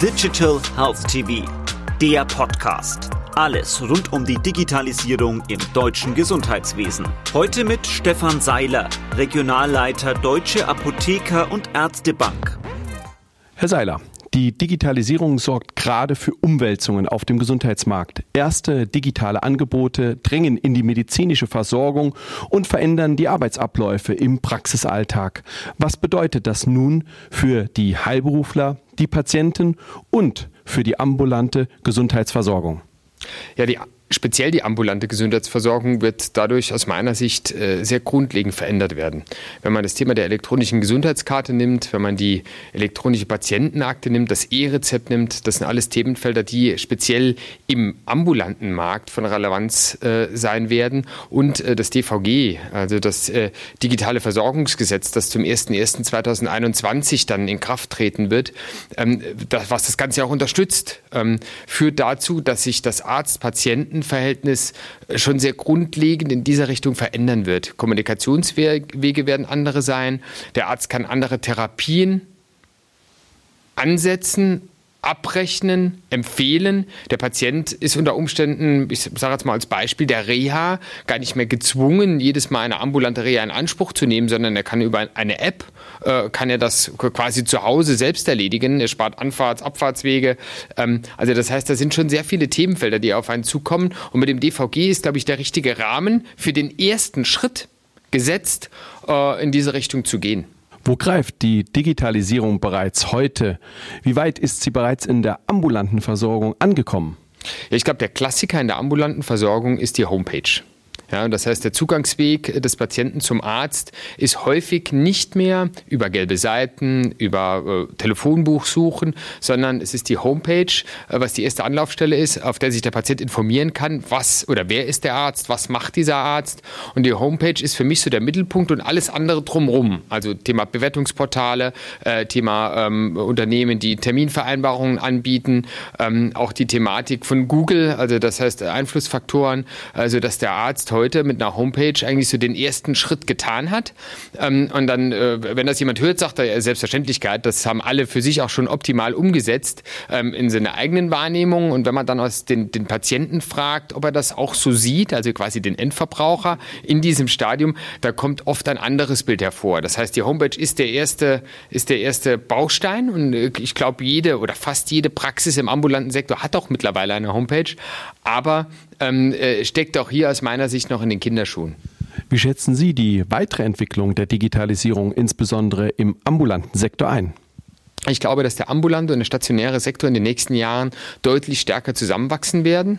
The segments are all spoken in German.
Digital Health TV, der Podcast. Alles rund um die Digitalisierung im deutschen Gesundheitswesen. Heute mit Stefan Seiler, Regionalleiter Deutsche Apotheker und Ärztebank. Herr Seiler, die Digitalisierung sorgt gerade für Umwälzungen auf dem Gesundheitsmarkt. Erste digitale Angebote drängen in die medizinische Versorgung und verändern die Arbeitsabläufe im Praxisalltag. Was bedeutet das nun für die Heilberufler, die Patienten und für die ambulante Gesundheitsversorgung? Ja, die Speziell die ambulante Gesundheitsversorgung wird dadurch aus meiner Sicht äh, sehr grundlegend verändert werden. Wenn man das Thema der elektronischen Gesundheitskarte nimmt, wenn man die elektronische Patientenakte nimmt, das E-Rezept nimmt, das sind alles Themenfelder, die speziell im ambulanten Markt von Relevanz äh, sein werden. Und äh, das DVG, also das digitale Versorgungsgesetz, das zum 01.01.2021 dann in Kraft treten wird, ähm, was das Ganze auch unterstützt, ähm, führt dazu, dass sich das Arzt-Patienten Patientenverhältnis schon sehr grundlegend in dieser Richtung verändern wird. Kommunikationswege werden andere sein. Der Arzt kann andere Therapien ansetzen, abrechnen, empfehlen. Der Patient ist unter Umständen, ich sage jetzt mal als Beispiel, der Reha gar nicht mehr gezwungen, jedes Mal eine ambulante Reha in Anspruch zu nehmen, sondern er kann über eine App, äh, kann er das quasi zu Hause selbst erledigen. Er spart Anfahrts-, Abfahrtswege. Ähm, also das heißt, da sind schon sehr viele Themenfelder, die auf einen zukommen. Und mit dem DVG ist, glaube ich, der richtige Rahmen für den ersten Schritt gesetzt, äh, in diese Richtung zu gehen. Wo greift die Digitalisierung bereits heute? Wie weit ist sie bereits in der ambulanten Versorgung angekommen? Ich glaube, der Klassiker in der ambulanten Versorgung ist die Homepage. Ja, das heißt, der Zugangsweg des Patienten zum Arzt ist häufig nicht mehr über gelbe Seiten, über äh, Telefonbuch suchen, sondern es ist die Homepage, äh, was die erste Anlaufstelle ist, auf der sich der Patient informieren kann, was oder wer ist der Arzt, was macht dieser Arzt. Und die Homepage ist für mich so der Mittelpunkt und alles andere drumherum. Also Thema Bewertungsportale, äh, Thema ähm, Unternehmen, die Terminvereinbarungen anbieten, ähm, auch die Thematik von Google, also das heißt Einflussfaktoren, also dass der Arzt heute heute mit einer Homepage eigentlich so den ersten Schritt getan hat. Ähm, und dann, äh, wenn das jemand hört, sagt er Selbstverständlichkeit, das haben alle für sich auch schon optimal umgesetzt ähm, in seiner eigenen Wahrnehmung. Und wenn man dann aus den, den Patienten fragt, ob er das auch so sieht, also quasi den Endverbraucher in diesem Stadium, da kommt oft ein anderes Bild hervor. Das heißt, die Homepage ist der erste, ist der erste Baustein und äh, ich glaube, jede oder fast jede Praxis im ambulanten Sektor hat auch mittlerweile eine Homepage. Aber ähm, äh, steckt auch hier aus meiner Sicht noch in den Kinderschuhen. Wie schätzen Sie die weitere Entwicklung der Digitalisierung insbesondere im ambulanten Sektor ein? Ich glaube, dass der ambulante und der stationäre Sektor in den nächsten Jahren deutlich stärker zusammenwachsen werden.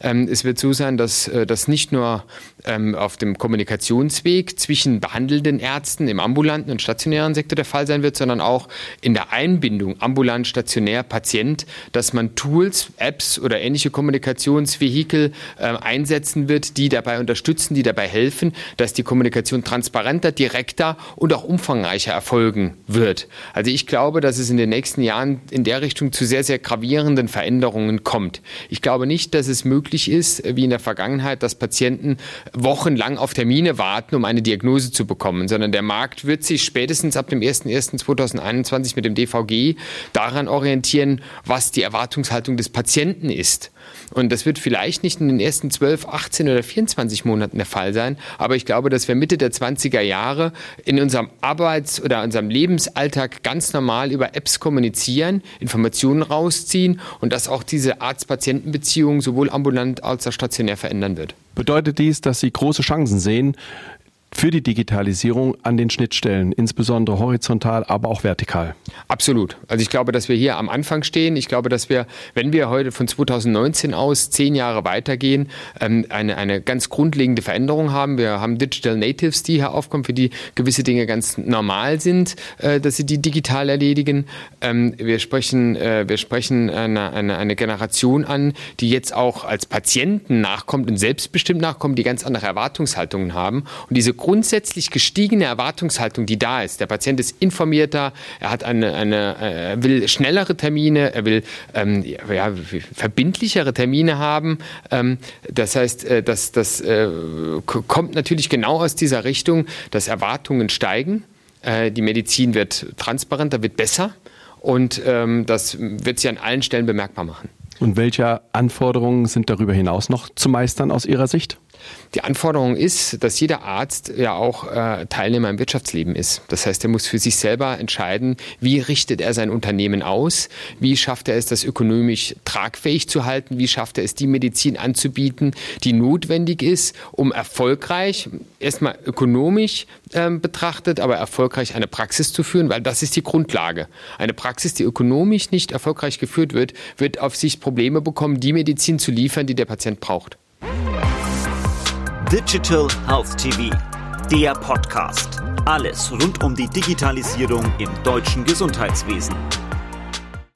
Ähm, es wird so sein, dass äh, das nicht nur ähm, auf dem Kommunikationsweg zwischen behandelnden Ärzten im ambulanten und stationären Sektor der Fall sein wird, sondern auch in der Einbindung ambulant, stationär, Patient, dass man Tools, Apps oder ähnliche Kommunikationsvehikel äh, einsetzen wird, die dabei unterstützen, die dabei helfen, dass die Kommunikation transparenter, direkter und auch umfangreicher erfolgen wird. Also ich glaube, dass dass es in den nächsten Jahren in der Richtung zu sehr, sehr gravierenden Veränderungen kommt. Ich glaube nicht, dass es möglich ist, wie in der Vergangenheit, dass Patienten wochenlang auf Termine warten, um eine Diagnose zu bekommen, sondern der Markt wird sich spätestens ab dem 01.01.2021 mit dem DVG daran orientieren, was die Erwartungshaltung des Patienten ist. Und das wird vielleicht nicht in den ersten 12, 18 oder 24 Monaten der Fall sein, aber ich glaube, dass wir Mitte der 20er Jahre in unserem Arbeits- oder unserem Lebensalltag ganz normal über Apps kommunizieren, Informationen rausziehen und dass auch diese Arzt-Patienten-Beziehung sowohl ambulant als auch stationär verändern wird. Bedeutet dies, dass Sie große Chancen sehen, für die Digitalisierung an den Schnittstellen, insbesondere horizontal, aber auch vertikal. Absolut. Also ich glaube, dass wir hier am Anfang stehen. Ich glaube, dass wir, wenn wir heute von 2019 aus zehn Jahre weitergehen, ähm, eine, eine ganz grundlegende Veränderung haben. Wir haben Digital Natives, die hier aufkommen, für die gewisse Dinge ganz normal sind, äh, dass sie die digital erledigen. Ähm, wir sprechen, äh, wir sprechen eine, eine, eine Generation an, die jetzt auch als Patienten nachkommt und selbstbestimmt nachkommt, die ganz andere Erwartungshaltungen haben. Und diese grundsätzlich gestiegene Erwartungshaltung, die da ist. Der Patient ist informierter, er hat eine, eine äh, er will schnellere Termine, er will ähm, ja, verbindlichere Termine haben. Ähm, das heißt, äh, das, das äh, kommt natürlich genau aus dieser Richtung, dass Erwartungen steigen. Äh, die Medizin wird transparenter, wird besser. und ähm, das wird sich an allen Stellen bemerkbar machen. Und welche Anforderungen sind darüber hinaus noch zu meistern aus Ihrer Sicht? Die Anforderung ist, dass jeder Arzt ja auch äh, Teilnehmer im Wirtschaftsleben ist. Das heißt, er muss für sich selber entscheiden, wie richtet er sein Unternehmen aus, wie schafft er es, das ökonomisch tragfähig zu halten, wie schafft er es, die Medizin anzubieten, die notwendig ist, um erfolgreich, erstmal ökonomisch äh, betrachtet, aber erfolgreich eine Praxis zu führen, weil das ist die Grundlage. Eine Praxis, die ökonomisch nicht erfolgreich geführt wird, wird auf sich Probleme bekommen, die Medizin zu liefern, die der Patient braucht. Digital Health TV, der Podcast. Alles rund um die Digitalisierung im deutschen Gesundheitswesen.